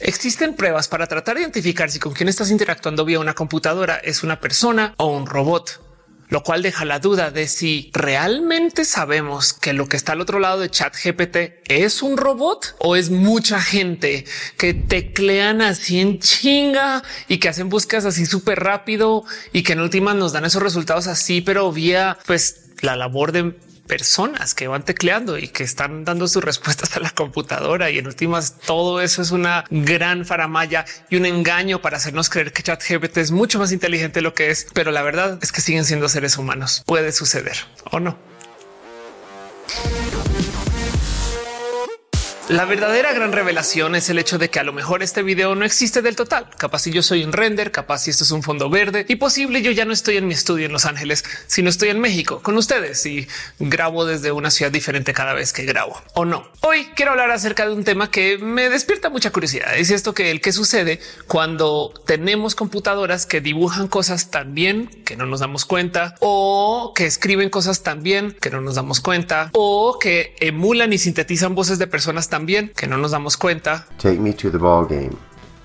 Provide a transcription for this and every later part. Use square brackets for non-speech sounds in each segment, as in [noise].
Existen pruebas para tratar de identificar si con quien estás interactuando vía una computadora es una persona o un robot lo cual deja la duda de si realmente sabemos que lo que está al otro lado de chat GPT es un robot o es mucha gente que teclean así en chinga y que hacen búsquedas así súper rápido y que en últimas nos dan esos resultados así, pero vía pues la labor de personas que van tecleando y que están dando sus respuestas a la computadora. Y en últimas, todo eso es una gran faramaya y un engaño para hacernos creer que ChatGPT es mucho más inteligente de lo que es. Pero la verdad es que siguen siendo seres humanos. Puede suceder o no. La verdadera gran revelación es el hecho de que a lo mejor este video no existe del total. Capaz si yo soy un render, capaz si esto es un fondo verde y posible yo ya no estoy en mi estudio en Los Ángeles, sino estoy en México con ustedes y grabo desde una ciudad diferente cada vez que grabo o no. Hoy quiero hablar acerca de un tema que me despierta mucha curiosidad. Es esto que el que sucede cuando tenemos computadoras que dibujan cosas tan bien que no nos damos cuenta o que escriben cosas tan bien que no nos damos cuenta o que emulan y sintetizan voces de personas tan también que no nos damos cuenta. Take me to the ball game.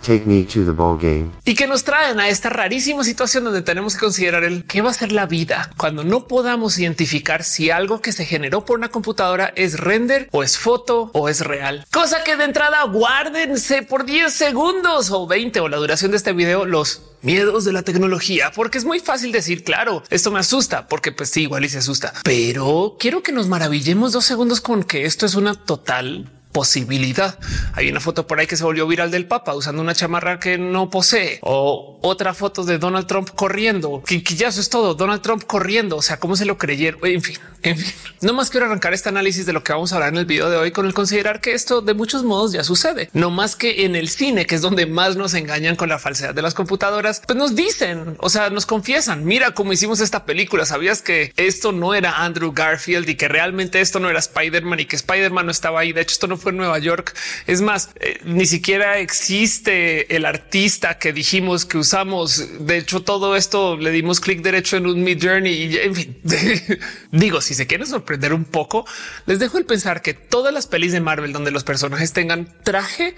Take me to the ball game. Y que nos traen a esta rarísima situación donde tenemos que considerar el qué va a ser la vida cuando no podamos identificar si algo que se generó por una computadora es render o es foto o es real. Cosa que de entrada guárdense por 10 segundos o 20 o la duración de este video los miedos de la tecnología, porque es muy fácil decir, claro, esto me asusta, porque pues sí, igual y se asusta, pero quiero que nos maravillemos dos segundos con que esto es una total posibilidad. Hay una foto por ahí que se volvió viral del Papa usando una chamarra que no posee o otra foto de Donald Trump corriendo, que, eso es todo. Donald Trump corriendo. O sea, cómo se lo creyeron. En fin, en fin, no más quiero arrancar este análisis de lo que vamos a hablar en el video de hoy con el considerar que esto de muchos modos ya sucede, no más que en el cine, que es donde más nos engañan con la falsedad de las computadoras, pues nos dicen, o sea, nos confiesan, mira cómo hicimos esta película. Sabías que esto no era Andrew Garfield y que realmente esto no era Spider-Man y que Spider-Man no estaba ahí. De hecho, esto no fue en Nueva York. Es más, eh, ni siquiera existe el artista que dijimos que usamos. De hecho, todo esto le dimos clic derecho en un Mid Journey y en fin, [laughs] digo, si se quieren sorprender un poco, les dejo el pensar que todas las pelis de Marvel donde los personajes tengan traje,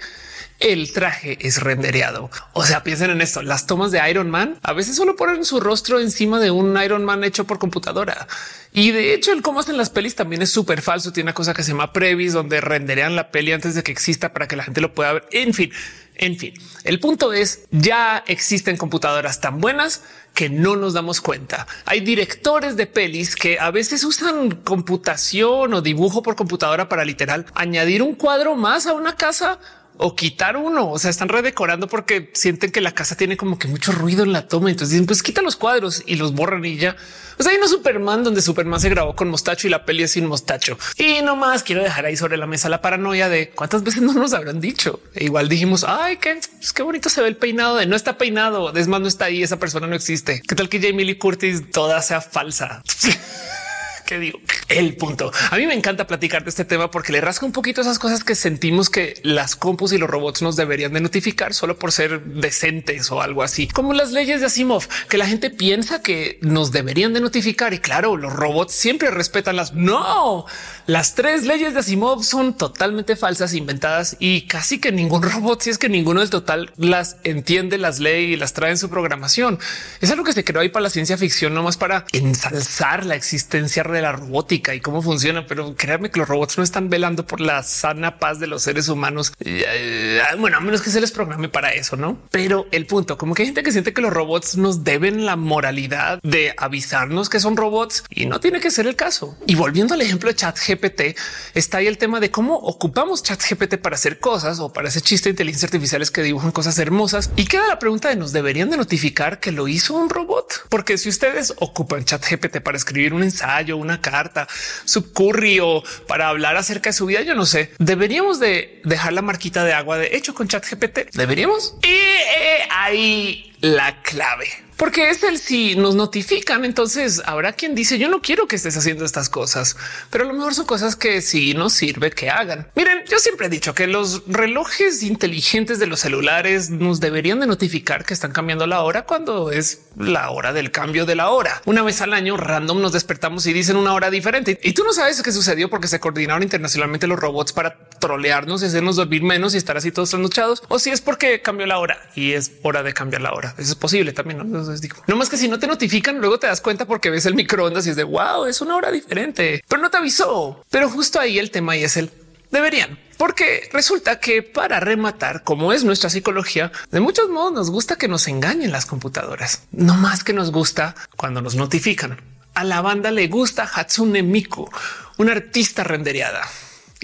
el traje es rendereado. O sea, piensen en esto. Las tomas de Iron Man a veces solo ponen su rostro encima de un Iron Man hecho por computadora. Y de hecho, el cómo hacen las pelis también es súper falso. Tiene una cosa que se llama Previs, donde renderean la peli antes de que exista para que la gente lo pueda ver. En fin, en fin, el punto es ya existen computadoras tan buenas que no nos damos cuenta. Hay directores de pelis que a veces usan computación o dibujo por computadora para literal añadir un cuadro más a una casa o quitar uno. O sea, están redecorando porque sienten que la casa tiene como que mucho ruido en la toma. Entonces dicen, pues quita los cuadros y los borran y ya. O sea, hay una Superman donde Superman se grabó con mostacho y la peli es sin mostacho. Y no más quiero dejar ahí sobre la mesa la paranoia de cuántas veces no nos habrán dicho. E igual dijimos, ay, qué, pues qué bonito se ve el peinado de no está peinado. Es más, no está ahí. Esa persona no existe. ¿Qué tal que Jamie Lee Curtis toda sea falsa? [laughs] ¿Qué digo? El punto. A mí me encanta platicar de este tema porque le rasca un poquito esas cosas que sentimos que las compus y los robots nos deberían de notificar solo por ser decentes o algo así, como las leyes de Asimov, que la gente piensa que nos deberían de notificar. Y claro, los robots siempre respetan las no. Las tres leyes de Asimov son totalmente falsas, inventadas y casi que ningún [laughs] robot, si es que ninguno del total las entiende, las lee y las trae en su programación. Es algo que se creó ahí para la ciencia ficción, no más para ensalzar la existencia de la robótica y cómo funciona, pero créanme que los robots no están velando por la sana paz de los seres humanos. Eh, bueno, a menos que se les programe para eso, no? Pero el punto, como que hay gente que siente que los robots nos deben la moralidad de avisarnos que son robots y no tiene que ser el caso. Y volviendo al ejemplo de chat GPT, está ahí el tema de cómo ocupamos chat GPT para hacer cosas o para ese chiste de inteligencia artificiales que dibujan cosas hermosas. Y queda la pregunta de nos deberían de notificar que lo hizo un robot, porque si ustedes ocupan chat GPT para escribir un ensayo, una carta, su curry o para hablar acerca de su vida. Yo no sé. Deberíamos de dejar la marquita de agua de hecho con chat GPT. Deberíamos. Y eh, ahí la clave. Porque es el si nos notifican. Entonces habrá quien dice yo no quiero que estés haciendo estas cosas, pero a lo mejor son cosas que sí nos sirve que hagan. Miren, yo siempre he dicho que los relojes inteligentes de los celulares nos deberían de notificar que están cambiando la hora cuando es la hora del cambio de la hora. Una vez al año random nos despertamos y dicen una hora diferente y tú no sabes qué sucedió porque se coordinaron internacionalmente los robots para trolearnos y hacernos dormir menos y estar así todos trasnochados o si es porque cambió la hora y es hora de cambiar la hora. Eso es posible también. ¿no? Digo, no más que si no te notifican, luego te das cuenta porque ves el microondas y es de wow, es una hora diferente, pero no te avisó. Pero justo ahí el tema y es el deberían. Porque resulta que para rematar, como es nuestra psicología, de muchos modos nos gusta que nos engañen las computadoras, no más que nos gusta cuando nos notifican. A la banda le gusta Hatsune Miku, una artista rendereada.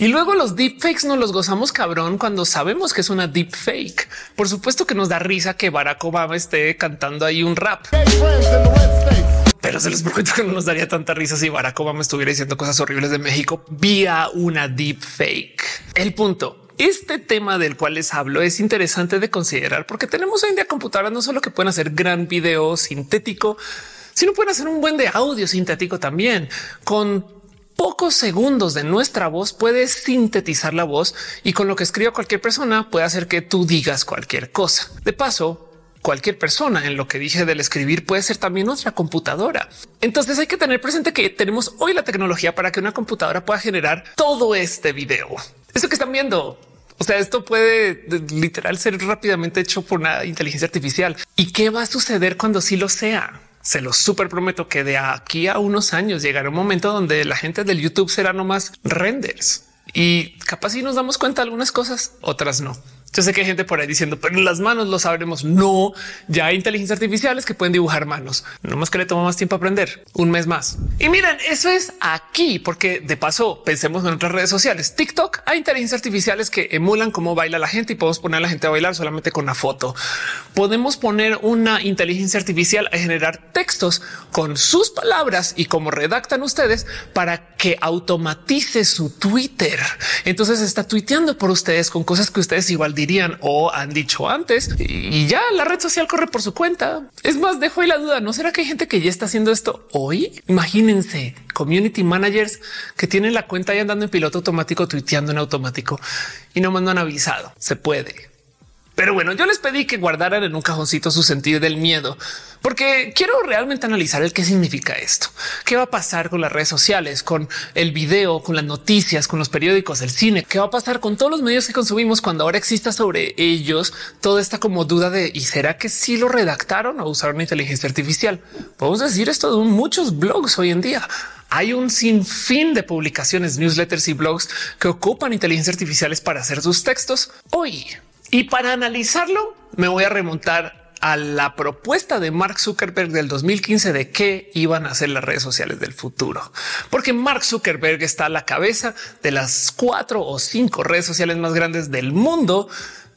Y luego los deepfakes nos los gozamos cabrón cuando sabemos que es una deepfake. Por supuesto que nos da risa que Barack Obama esté cantando ahí un rap. Pero se les prometo que no nos daría tanta risa si Barack Obama estuviera diciendo cosas horribles de México vía una deepfake. El punto este tema del cual les hablo es interesante de considerar porque tenemos hoy en día computadoras no solo que pueden hacer gran video sintético, sino pueden hacer un buen de audio sintético también con pocos segundos de nuestra voz puede sintetizar la voz y con lo que escriba cualquier persona puede hacer que tú digas cualquier cosa. De paso, cualquier persona en lo que dije del escribir puede ser también nuestra computadora. Entonces hay que tener presente que tenemos hoy la tecnología para que una computadora pueda generar todo este video. Eso que están viendo. O sea, esto puede literal ser rápidamente hecho por una inteligencia artificial. ¿Y qué va a suceder cuando sí lo sea? Se los súper prometo que de aquí a unos años llegará un momento donde la gente del YouTube será nomás renders y capaz si nos damos cuenta algunas cosas, otras no. Yo sé que hay gente por ahí diciendo, pero en las manos lo sabremos. No, ya hay inteligencias artificiales que pueden dibujar manos. No más que le toma más tiempo aprender un mes más. Y miren, eso es aquí, porque de paso pensemos en otras redes sociales. TikTok hay inteligencias artificiales que emulan cómo baila la gente y podemos poner a la gente a bailar solamente con una foto. Podemos poner una inteligencia artificial a generar textos con sus palabras y cómo redactan ustedes para que automatice su Twitter. Entonces está tuiteando por ustedes con cosas que ustedes igual dirían o han dicho antes y ya la red social corre por su cuenta. Es más, dejo ahí la duda. ¿No será que hay gente que ya está haciendo esto hoy? Imagínense community managers que tienen la cuenta y andando en piloto automático, tuiteando en automático y no mandan avisado. Se puede. Pero bueno, yo les pedí que guardaran en un cajoncito su sentido del miedo, porque quiero realmente analizar el qué significa esto. ¿Qué va a pasar con las redes sociales, con el video, con las noticias, con los periódicos, el cine? ¿Qué va a pasar con todos los medios que consumimos cuando ahora exista sobre ellos toda esta como duda de ¿y será que sí lo redactaron o usaron inteligencia artificial? Podemos decir esto de muchos blogs hoy en día hay un sinfín de publicaciones, newsletters y blogs que ocupan inteligencia artificiales para hacer sus textos. Hoy y para analizarlo, me voy a remontar a la propuesta de Mark Zuckerberg del 2015 de qué iban a hacer las redes sociales del futuro. Porque Mark Zuckerberg está a la cabeza de las cuatro o cinco redes sociales más grandes del mundo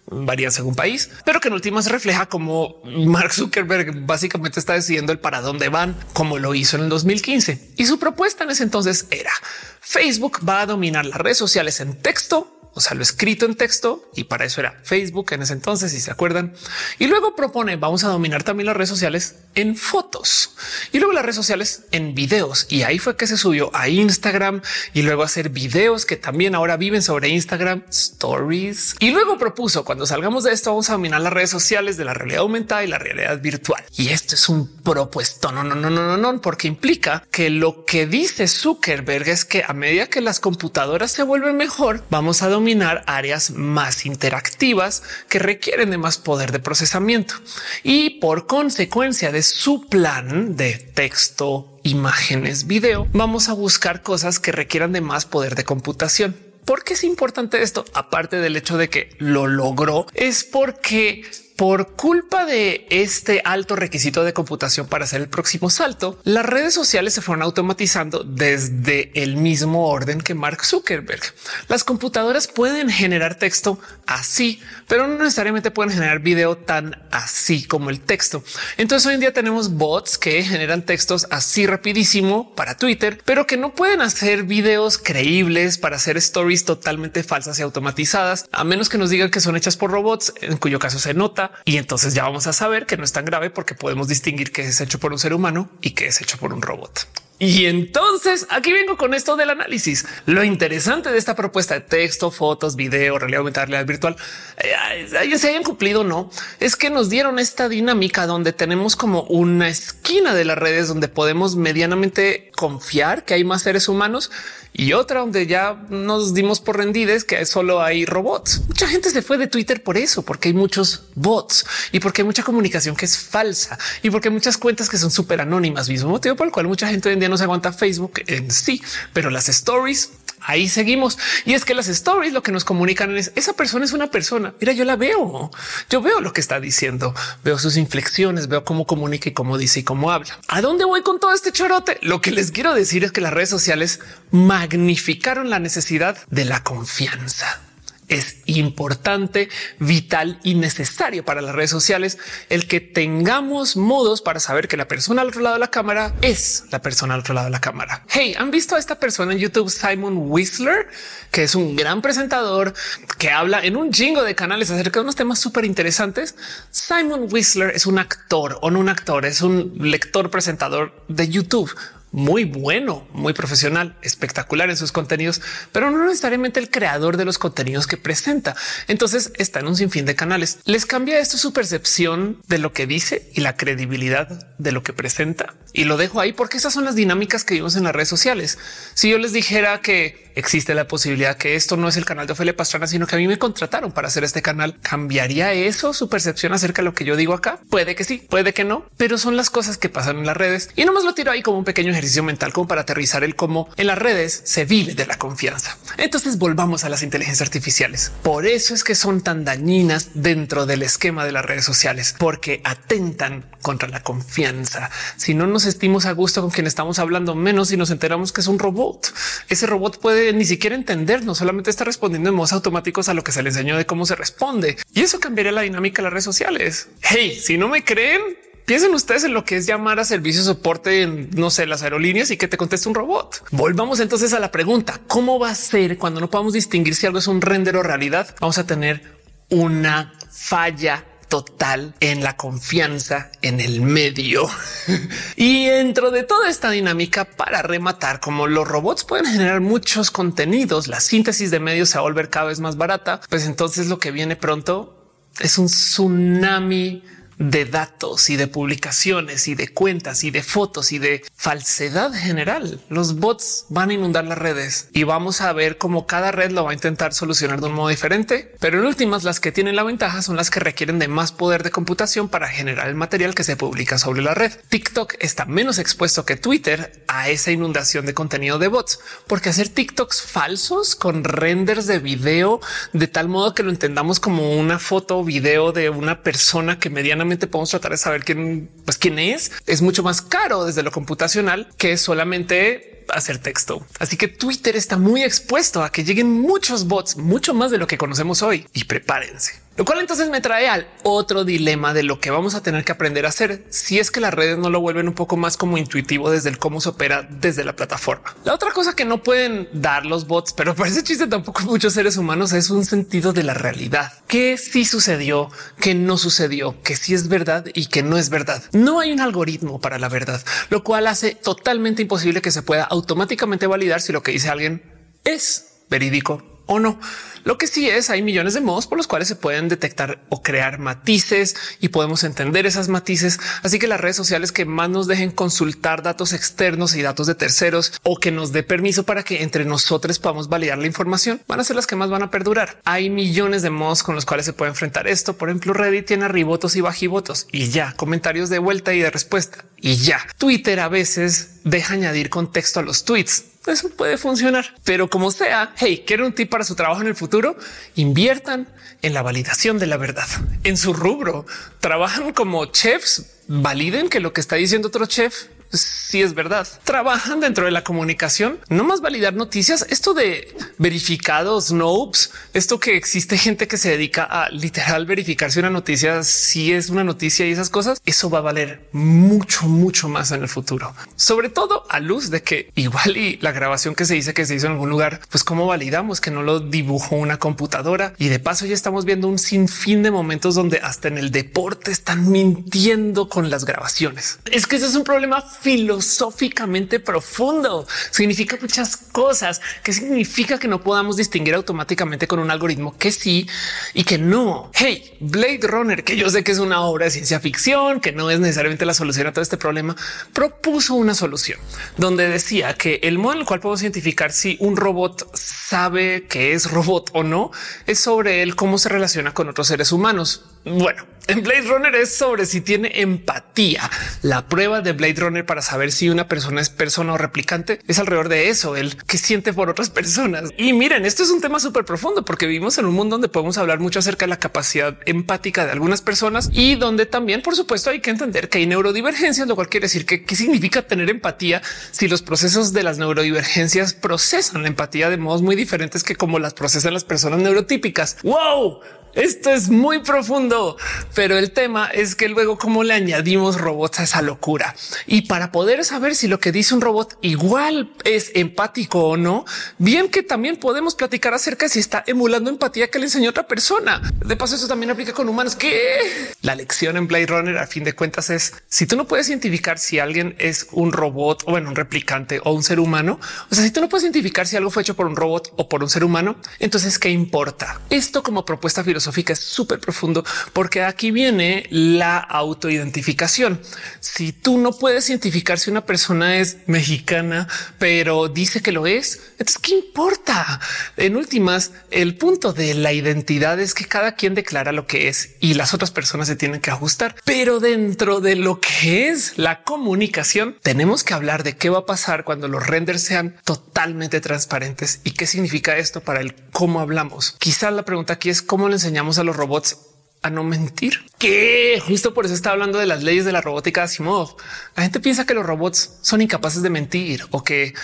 varían según país, pero que en últimas refleja como Mark Zuckerberg básicamente está decidiendo el para dónde van, como lo hizo en el 2015. Y su propuesta en ese entonces era Facebook va a dominar las redes sociales en texto o sea, lo escrito en texto y para eso era Facebook en ese entonces, si se acuerdan. Y luego propone vamos a dominar también las redes sociales en fotos y luego las redes sociales en videos. Y ahí fue que se subió a Instagram y luego hacer videos que también ahora viven sobre Instagram stories. Y luego propuso cuando salgamos de esto, vamos a dominar las redes sociales de la realidad aumentada y la realidad virtual. Y esto es un propuesto. No, no, no, no, no, no, porque implica que lo que dice Zuckerberg es que a medida que las computadoras se vuelven mejor, vamos a dominar áreas más interactivas que requieren de más poder de procesamiento. Y por consecuencia de su plan de texto, imágenes, video, vamos a buscar cosas que requieran de más poder de computación. ¿Por qué es importante esto? Aparte del hecho de que lo logró, es porque por culpa de este alto requisito de computación para hacer el próximo salto, las redes sociales se fueron automatizando desde el mismo orden que Mark Zuckerberg. Las computadoras pueden generar texto así, pero no necesariamente pueden generar video tan así como el texto. Entonces hoy en día tenemos bots que generan textos así rapidísimo para Twitter, pero que no pueden hacer videos creíbles para hacer stories totalmente falsas y automatizadas, a menos que nos digan que son hechas por robots, en cuyo caso se nota y entonces ya vamos a saber que no es tan grave porque podemos distinguir que es hecho por un ser humano y que es hecho por un robot. Y entonces aquí vengo con esto del análisis. Lo interesante de esta propuesta de texto, fotos, video, realidad aumentada, realidad virtual, eh, se hayan cumplido no, es que nos dieron esta dinámica donde tenemos como una esquina de las redes donde podemos medianamente confiar que hay más seres humanos y otra donde ya nos dimos por rendides que solo hay robots. Mucha gente se fue de Twitter por eso, porque hay muchos bots y porque hay mucha comunicación que es falsa y porque hay muchas cuentas que son súper anónimas, mismo motivo por el cual mucha gente hoy en día no se aguanta Facebook en sí, pero las stories ahí seguimos. Y es que las stories lo que nos comunican es esa persona es una persona. Mira, yo la veo, yo veo lo que está diciendo, veo sus inflexiones, veo cómo comunica y cómo dice y cómo habla. ¿A dónde voy con todo este chorote? Lo que les quiero decir es que las redes sociales magnificaron la necesidad de la confianza es importante, vital y necesario para las redes sociales el que tengamos modos para saber que la persona al otro lado de la cámara es la persona al otro lado de la cámara. Hey, ¿han visto a esta persona en YouTube, Simon Whistler, que es un gran presentador que habla en un jingo de canales acerca de unos temas súper interesantes? Simon Whistler es un actor o no un actor, es un lector presentador de YouTube muy bueno, muy profesional, espectacular en sus contenidos, pero no necesariamente el creador de los contenidos que presenta. Entonces está en un sinfín de canales. Les cambia esto su percepción de lo que dice y la credibilidad de lo que presenta. Y lo dejo ahí porque esas son las dinámicas que vimos en las redes sociales. Si yo les dijera que existe la posibilidad que esto no es el canal de Ofelia Pastrana, sino que a mí me contrataron para hacer este canal. ¿Cambiaría eso su percepción acerca de lo que yo digo acá? Puede que sí, puede que no, pero son las cosas que pasan en las redes y no más lo tiro ahí como un pequeño ejercicio mental como para aterrizar el cómo en las redes se vive de la confianza. Entonces volvamos a las inteligencias artificiales. Por eso es que son tan dañinas dentro del esquema de las redes sociales, porque atentan contra la confianza. Si no nos estimos a gusto con quien estamos hablando, menos si nos enteramos que es un robot. Ese robot puede ni siquiera entendernos, solamente está respondiendo en modos automáticos a lo que se le enseñó de cómo se responde. Y eso cambiaría la dinámica de las redes sociales. Hey, si no me creen, Piensen ustedes en lo que es llamar a servicio de soporte en, no sé, las aerolíneas y que te conteste un robot. Volvamos entonces a la pregunta, ¿cómo va a ser cuando no podamos distinguir si algo es un render o realidad? Vamos a tener una falla total en la confianza en el medio. [laughs] y dentro de toda esta dinámica, para rematar, como los robots pueden generar muchos contenidos, la síntesis de medios se va a volver cada vez más barata, pues entonces lo que viene pronto es un tsunami de datos y de publicaciones y de cuentas y de fotos y de falsedad general. Los bots van a inundar las redes y vamos a ver cómo cada red lo va a intentar solucionar de un modo diferente. Pero en últimas, las que tienen la ventaja son las que requieren de más poder de computación para generar el material que se publica sobre la red. TikTok está menos expuesto que Twitter a esa inundación de contenido de bots, porque hacer TikToks falsos con renders de video de tal modo que lo entendamos como una foto o video de una persona que medianamente podemos tratar de saber quién, pues quién es. Es mucho más caro desde lo computacional que solamente hacer texto. Así que Twitter está muy expuesto a que lleguen muchos bots, mucho más de lo que conocemos hoy y prepárense. Lo cual entonces me trae al otro dilema de lo que vamos a tener que aprender a hacer si es que las redes no lo vuelven un poco más como intuitivo desde el cómo se opera desde la plataforma. La otra cosa que no pueden dar los bots, pero [laughs] parece chiste tampoco muchos seres humanos es un sentido de la realidad. Que sí sucedió, que no sucedió, que sí es verdad y que no es verdad. No hay un algoritmo para la verdad, lo cual hace totalmente imposible que se pueda automáticamente validar si lo que dice alguien es verídico o no. Lo que sí es, hay millones de modos por los cuales se pueden detectar o crear matices y podemos entender esas matices. Así que las redes sociales que más nos dejen consultar datos externos y datos de terceros o que nos dé permiso para que entre nosotros podamos validar la información van a ser las que más van a perdurar. Hay millones de modos con los cuales se puede enfrentar esto. Por ejemplo, Reddit tiene arribotos y bajivotos y ya comentarios de vuelta y de respuesta y ya. Twitter a veces deja añadir contexto a los tweets eso puede funcionar, pero como sea, hey, quiero un tip para su trabajo en el futuro. Inviertan en la validación de la verdad en su rubro. Trabajan como chefs, validen que lo que está diciendo otro chef sí es verdad. Trabajan dentro de la comunicación, no más validar noticias. Esto de verificados, Snopes, esto que existe gente que se dedica a literal verificar si una noticia si es una noticia y esas cosas, eso va a valer mucho, mucho más en el futuro. Sobre todo a luz de que igual y la grabación que se dice que se hizo en algún lugar, pues cómo validamos que no lo dibujó una computadora y de paso ya estamos viendo un sinfín de momentos donde hasta en el deporte están mintiendo con las grabaciones. Es que ese es un problema filosóficamente profundo. Significa muchas cosas. ¿Qué significa que no podamos distinguir automáticamente con un algoritmo que sí y que no? Hey, Blade Runner, que yo sé que es una obra de ciencia ficción, que no es necesariamente la solución a todo este problema, propuso una solución donde decía que el modo en el cual podemos identificar si un robot sabe que es robot o no es sobre él cómo se relaciona con otros seres humanos. Bueno, en Blade Runner es sobre si tiene empatía. La prueba de Blade Runner para saber si una persona es persona o replicante es alrededor de eso, el que siente por otras personas. Y miren, esto es un tema súper profundo porque vivimos en un mundo donde podemos hablar mucho acerca de la capacidad empática de algunas personas y donde también, por supuesto, hay que entender que hay neurodivergencias, lo cual quiere decir que qué significa tener empatía si los procesos de las neurodivergencias procesan la empatía de modos muy diferentes que como las procesan las personas neurotípicas. Wow, esto es muy profundo, pero el tema es que luego cómo le añadimos robots a esa locura. Y para poder saber si lo que dice un robot igual es empático o no, bien que también podemos platicar acerca de si está emulando empatía que le enseñó otra persona. De paso, eso también aplica con humanos. Que la lección en Blade Runner, a fin de cuentas, es si tú no puedes identificar si alguien es un robot o bueno, un replicante o un ser humano, o sea, si tú no puedes identificar si algo fue hecho por un robot o por un ser humano, entonces qué importa esto como propuesta filosófica es súper profundo porque aquí viene la autoidentificación. Si tú no puedes identificar si una persona es mexicana, pero dice que lo es, entonces qué importa? En últimas, el punto de la identidad es que cada quien declara lo que es y las otras personas se tienen que ajustar. Pero dentro de lo que es la comunicación, tenemos que hablar de qué va a pasar cuando los renders sean totalmente transparentes y qué significa esto para el cómo hablamos. Quizás la pregunta aquí es cómo le enseñamos a los robots a no mentir, que justo por eso está hablando de las leyes de la robótica de Asimov. La gente piensa que los robots son incapaces de mentir o que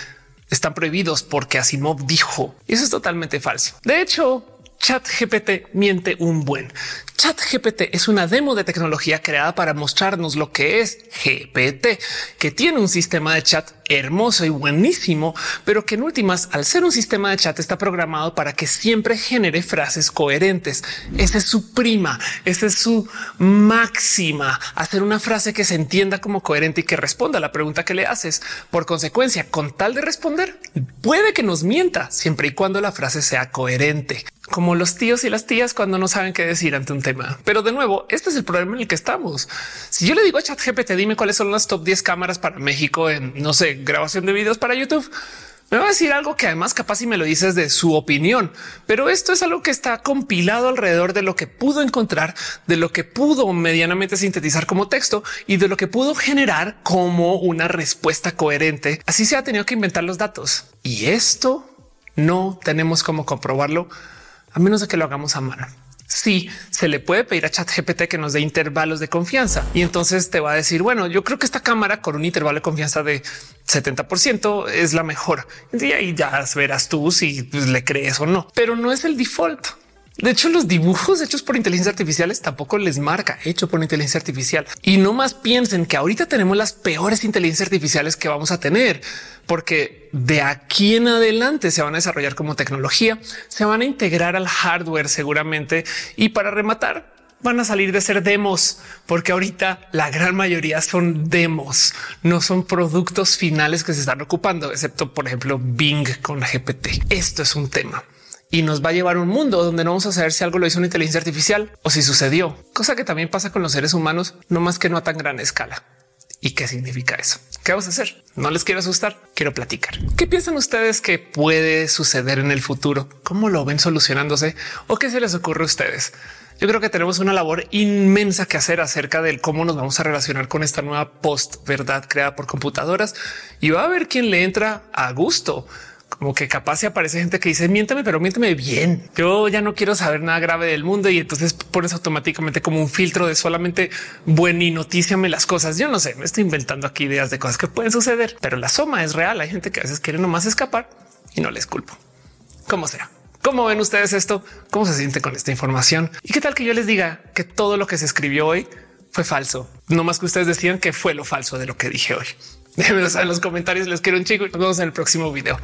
están prohibidos porque Asimov dijo. Y eso es totalmente falso. De hecho, Chat GPT miente un buen. Chat GPT es una demo de tecnología creada para mostrarnos lo que es GPT, que tiene un sistema de chat hermoso y buenísimo, pero que en últimas, al ser un sistema de chat, está programado para que siempre genere frases coherentes. Esa es su prima, esa es su máxima, hacer una frase que se entienda como coherente y que responda a la pregunta que le haces. Por consecuencia, con tal de responder, puede que nos mienta siempre y cuando la frase sea coherente como los tíos y las tías cuando no saben qué decir ante un tema. Pero de nuevo, este es el problema en el que estamos. Si yo le digo a ChatGPT, dime cuáles son las top 10 cámaras para México en, no sé, grabación de videos para YouTube, me va a decir algo que además capaz si me lo dices de su opinión, pero esto es algo que está compilado alrededor de lo que pudo encontrar, de lo que pudo medianamente sintetizar como texto y de lo que pudo generar como una respuesta coherente. Así se ha tenido que inventar los datos y esto no tenemos cómo comprobarlo a menos de que lo hagamos a mano. Sí, se le puede pedir a ChatGPT que nos dé intervalos de confianza y entonces te va a decir, bueno, yo creo que esta cámara con un intervalo de confianza de 70% es la mejor. Y ahí ya verás tú si pues, le crees o no, pero no es el default. De hecho, los dibujos hechos por inteligencia artificiales tampoco les marca hecho por inteligencia artificial. Y no más piensen que ahorita tenemos las peores inteligencias artificiales que vamos a tener, porque de aquí en adelante se van a desarrollar como tecnología, se van a integrar al hardware seguramente. Y para rematar, van a salir de ser demos, porque ahorita la gran mayoría son demos, no son productos finales que se están ocupando, excepto por ejemplo Bing con GPT. Esto es un tema y nos va a llevar a un mundo donde no vamos a saber si algo lo hizo una inteligencia artificial o si sucedió, cosa que también pasa con los seres humanos, no más que no a tan gran escala. ¿Y qué significa eso? ¿Qué vamos a hacer? No les quiero asustar, quiero platicar. ¿Qué piensan ustedes que puede suceder en el futuro? ¿Cómo lo ven solucionándose? ¿O qué se les ocurre a ustedes? Yo creo que tenemos una labor inmensa que hacer acerca del cómo nos vamos a relacionar con esta nueva post verdad creada por computadoras y va a haber quien le entra a gusto como que capaz se aparece gente que dice miénteme, pero miénteme bien. Yo ya no quiero saber nada grave del mundo y entonces pones automáticamente como un filtro de solamente buen y notíciame las cosas. Yo no sé, me estoy inventando aquí ideas de cosas que pueden suceder, pero la soma es real. Hay gente que a veces quiere nomás escapar y no les culpo. Como sea. ¿Cómo ven ustedes esto? ¿Cómo se siente con esta información? ¿Y qué tal que yo les diga que todo lo que se escribió hoy fue falso? No más que ustedes decían que fue lo falso de lo que dije hoy. [laughs] Déjenmelo en los comentarios. Les quiero un chico y nos vemos en el próximo video.